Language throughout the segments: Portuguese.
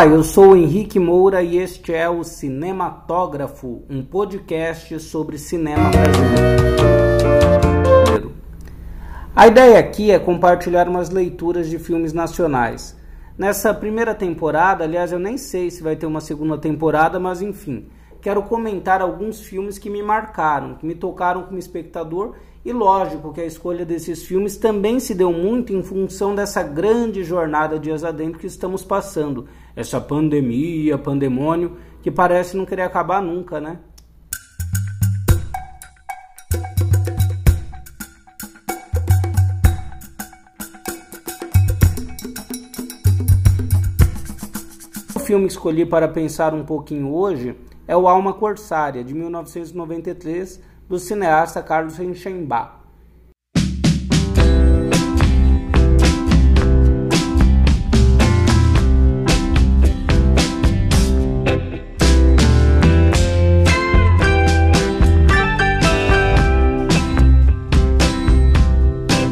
Olá, eu sou Henrique Moura e este é o Cinematógrafo, um podcast sobre cinema brasileiro. A ideia aqui é compartilhar umas leituras de filmes nacionais. Nessa primeira temporada, aliás, eu nem sei se vai ter uma segunda temporada, mas enfim, quero comentar alguns filmes que me marcaram, que me tocaram como espectador e lógico que a escolha desses filmes também se deu muito em função dessa grande jornada de adentro que estamos passando. Essa pandemia, pandemônio, que parece não querer acabar nunca, né? O filme que escolhi para pensar um pouquinho hoje é o Alma Corsária, de 1993, do cineasta Carlos Reichenbach.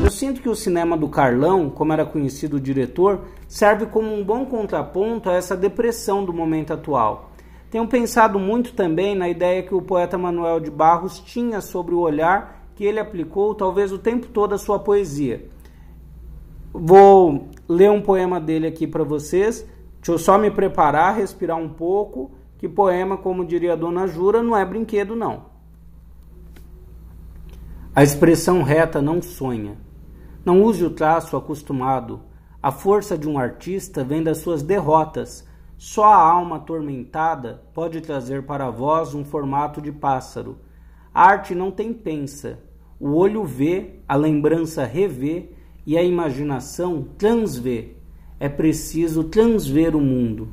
Eu sinto que o cinema do Carlão, como era conhecido o diretor, serve como um bom contraponto a essa depressão do momento atual. Tenho pensado muito também na ideia que o poeta Manuel de Barros tinha sobre o olhar que ele aplicou talvez o tempo todo à sua poesia. Vou ler um poema dele aqui para vocês. Deixa eu só me preparar, respirar um pouco, que poema, como diria a dona Jura, não é brinquedo não. A expressão reta não sonha. Não use o traço acostumado. A força de um artista vem das suas derrotas só a alma atormentada pode trazer para vós um formato de pássaro. A arte não tem pensa. O olho vê, a lembrança revê e a imaginação transvê. É preciso transver o mundo.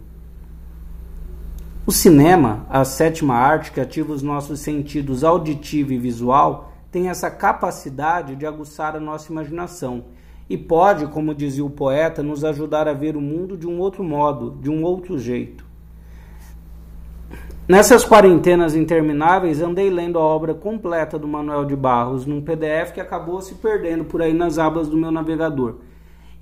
O cinema, a sétima arte que ativa os nossos sentidos auditivo e visual, tem essa capacidade de aguçar a nossa imaginação e pode, como dizia o poeta, nos ajudar a ver o mundo de um outro modo, de um outro jeito. Nessas quarentenas intermináveis, andei lendo a obra completa do Manuel de Barros num PDF que acabou se perdendo por aí nas abas do meu navegador.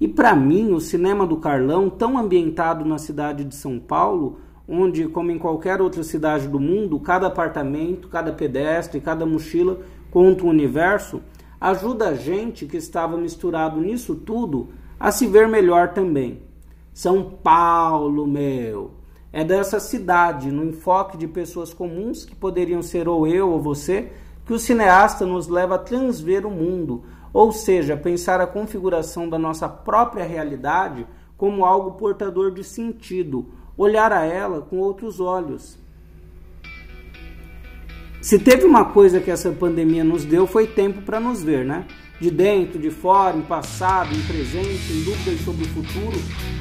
E para mim, o cinema do Carlão, tão ambientado na cidade de São Paulo, onde, como em qualquer outra cidade do mundo, cada apartamento, cada pedestre, cada mochila conta um universo, ajuda a gente que estava misturado nisso tudo a se ver melhor também. São Paulo, meu, é dessa cidade, no enfoque de pessoas comuns que poderiam ser ou eu ou você, que o cineasta nos leva a transver o mundo, ou seja, pensar a configuração da nossa própria realidade como algo portador de sentido, olhar a ela com outros olhos. Se teve uma coisa que essa pandemia nos deu, foi tempo para nos ver, né? De dentro, de fora, em passado, em presente, em dúvidas sobre o futuro.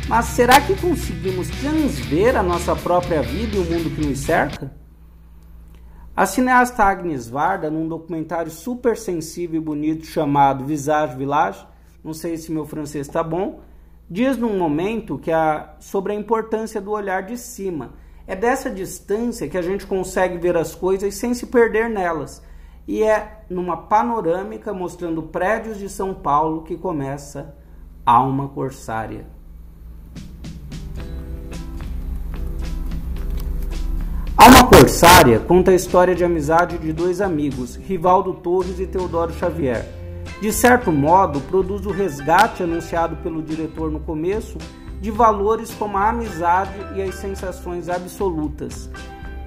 Mas será que conseguimos transver a nossa própria vida e o mundo que nos cerca? A cineasta Agnes Varda, num documentário super sensível e bonito chamado Visage Village, não sei se meu francês está bom, diz num momento que a, sobre a importância do olhar de cima é dessa distância que a gente consegue ver as coisas sem se perder nelas. E é numa panorâmica mostrando prédios de São Paulo que começa Alma Corsária. Alma Corsária conta a história de amizade de dois amigos, Rivaldo Torres e Teodoro Xavier. De certo modo, produz o resgate anunciado pelo diretor no começo de valores como a amizade e as sensações absolutas.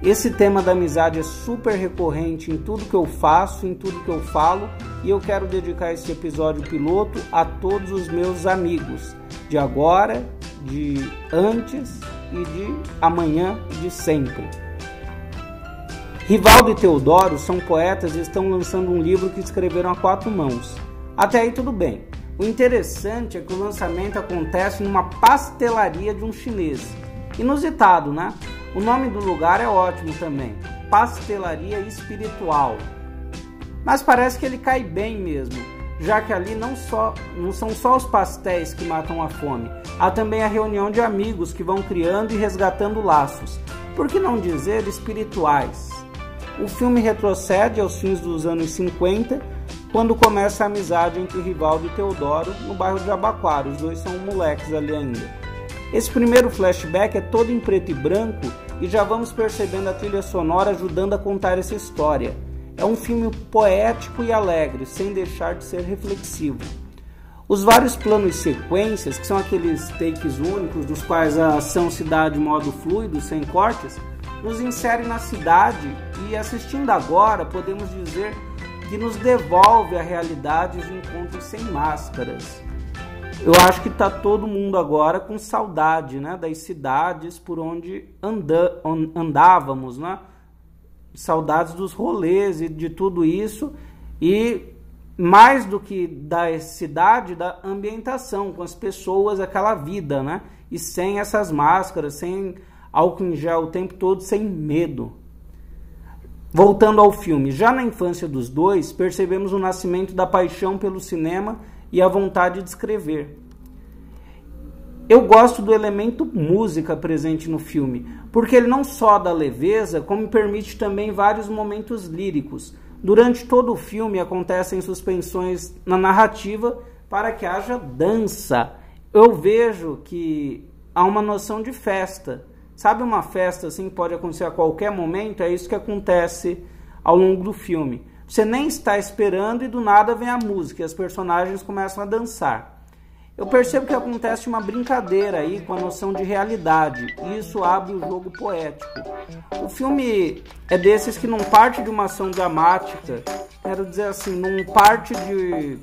Esse tema da amizade é super recorrente em tudo que eu faço, em tudo que eu falo, e eu quero dedicar esse episódio piloto a todos os meus amigos, de agora, de antes e de amanhã e de sempre. Rivaldo e Teodoro são poetas e estão lançando um livro que escreveram a quatro mãos. Até aí tudo bem. O interessante é que o lançamento acontece numa pastelaria de um chinês. Inusitado, né? O nome do lugar é ótimo também. Pastelaria Espiritual. Mas parece que ele cai bem mesmo, já que ali não, só, não são só os pastéis que matam a fome, há também a reunião de amigos que vão criando e resgatando laços. Por que não dizer espirituais? O filme retrocede aos fins dos anos 50 quando começa a amizade entre Rivaldo e Teodoro no bairro de Abaquara. Os dois são moleques ali ainda. Esse primeiro flashback é todo em preto e branco e já vamos percebendo a trilha sonora ajudando a contar essa história. É um filme poético e alegre, sem deixar de ser reflexivo. Os vários planos e sequências, que são aqueles takes únicos, dos quais a ação se dá de modo fluido, sem cortes, nos inserem na cidade e assistindo agora podemos dizer que nos devolve a realidade de encontros sem máscaras. Eu acho que está todo mundo agora com saudade né, das cidades por onde anda, andávamos, né? saudades dos rolês e de tudo isso, e mais do que da cidade, da ambientação, com as pessoas, aquela vida, né? E sem essas máscaras, sem álcool em gel o tempo todo, sem medo. Voltando ao filme, já na infância dos dois, percebemos o nascimento da paixão pelo cinema e a vontade de escrever. Eu gosto do elemento música presente no filme, porque ele não só dá leveza, como permite também vários momentos líricos. Durante todo o filme acontecem suspensões na narrativa para que haja dança. Eu vejo que há uma noção de festa. Sabe uma festa assim que pode acontecer a qualquer momento? É isso que acontece ao longo do filme. Você nem está esperando e do nada vem a música e as personagens começam a dançar. Eu percebo que acontece uma brincadeira aí com a noção de realidade, e isso abre o jogo poético. O filme é desses que não parte de uma ação dramática, quero dizer assim, não parte de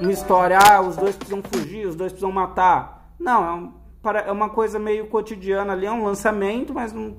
uma história, ah, os dois precisam fugir, os dois precisam matar. Não, é, é uma coisa meio cotidiana ali, é um lançamento, mas não,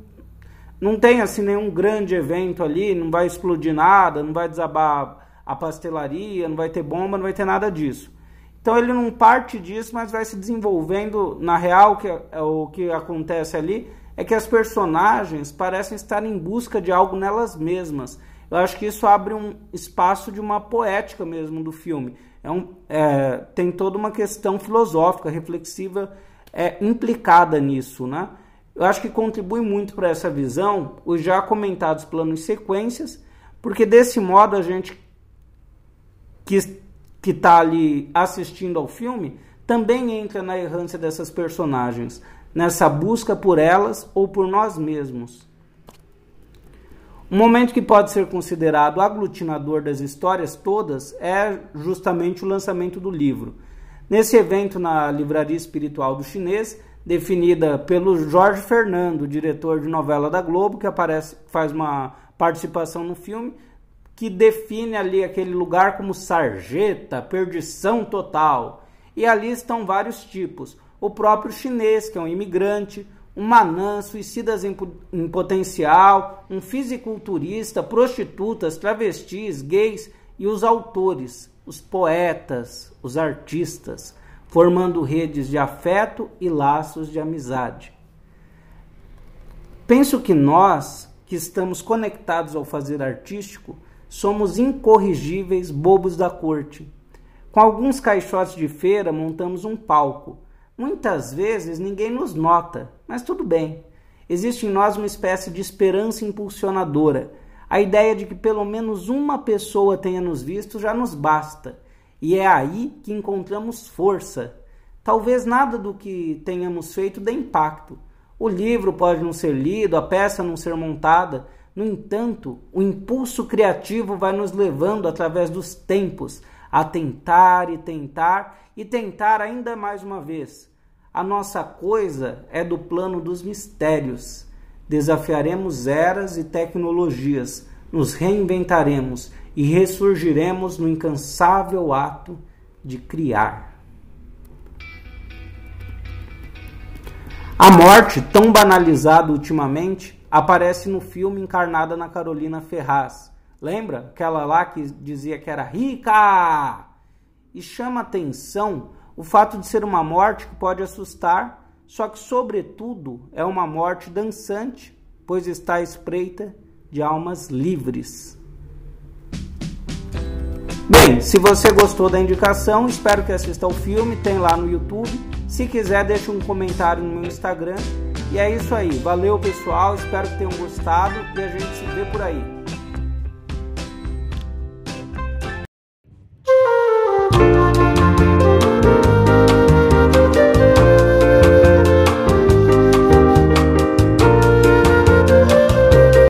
não tem assim nenhum grande evento ali, não vai explodir nada, não vai desabar a pastelaria, não vai ter bomba, não vai ter nada disso. Então ele não parte disso, mas vai se desenvolvendo. Na real, que é, o que acontece ali é que as personagens parecem estar em busca de algo nelas mesmas. Eu acho que isso abre um espaço de uma poética mesmo do filme. É um, é, tem toda uma questão filosófica, reflexiva é, implicada nisso, né? Eu acho que contribui muito para essa visão os já comentados planos e sequências, porque desse modo a gente que que está ali assistindo ao filme também entra na errância dessas personagens, nessa busca por elas ou por nós mesmos. Um momento que pode ser considerado aglutinador das histórias todas é justamente o lançamento do livro. Nesse evento na Livraria Espiritual do Chinês, definida pelo Jorge Fernando, diretor de novela da Globo, que aparece, faz uma participação no filme, que define ali aquele lugar como sarjeta, perdição total. E ali estão vários tipos. O próprio chinês, que é um imigrante, um manã, suicidas em, em potencial, um fisiculturista, prostitutas, travestis, gays e os autores, os poetas, os artistas, formando redes de afeto e laços de amizade. Penso que nós, que estamos conectados ao fazer artístico, somos incorrigíveis bobos da corte. Com alguns caixotes de feira montamos um palco. Muitas vezes ninguém nos nota, mas tudo bem. Existe em nós uma espécie de esperança impulsionadora. A ideia de que pelo menos uma pessoa tenha nos visto já nos basta. E é aí que encontramos força. Talvez nada do que tenhamos feito dê impacto. O livro pode não ser lido, a peça não ser montada, no entanto, o impulso criativo vai nos levando através dos tempos a tentar e tentar e tentar ainda mais uma vez. A nossa coisa é do plano dos mistérios. Desafiaremos eras e tecnologias, nos reinventaremos e ressurgiremos no incansável ato de criar. A morte, tão banalizada ultimamente, aparece no filme encarnada na Carolina Ferraz. Lembra? Aquela lá que dizia que era rica! E chama atenção o fato de ser uma morte que pode assustar, só que, sobretudo, é uma morte dançante, pois está espreita de almas livres. Bem, se você gostou da indicação, espero que assista ao filme, tem lá no YouTube. Se quiser, deixe um comentário no meu Instagram e é isso aí. Valeu, pessoal. Espero que tenham gostado e a gente se vê por aí.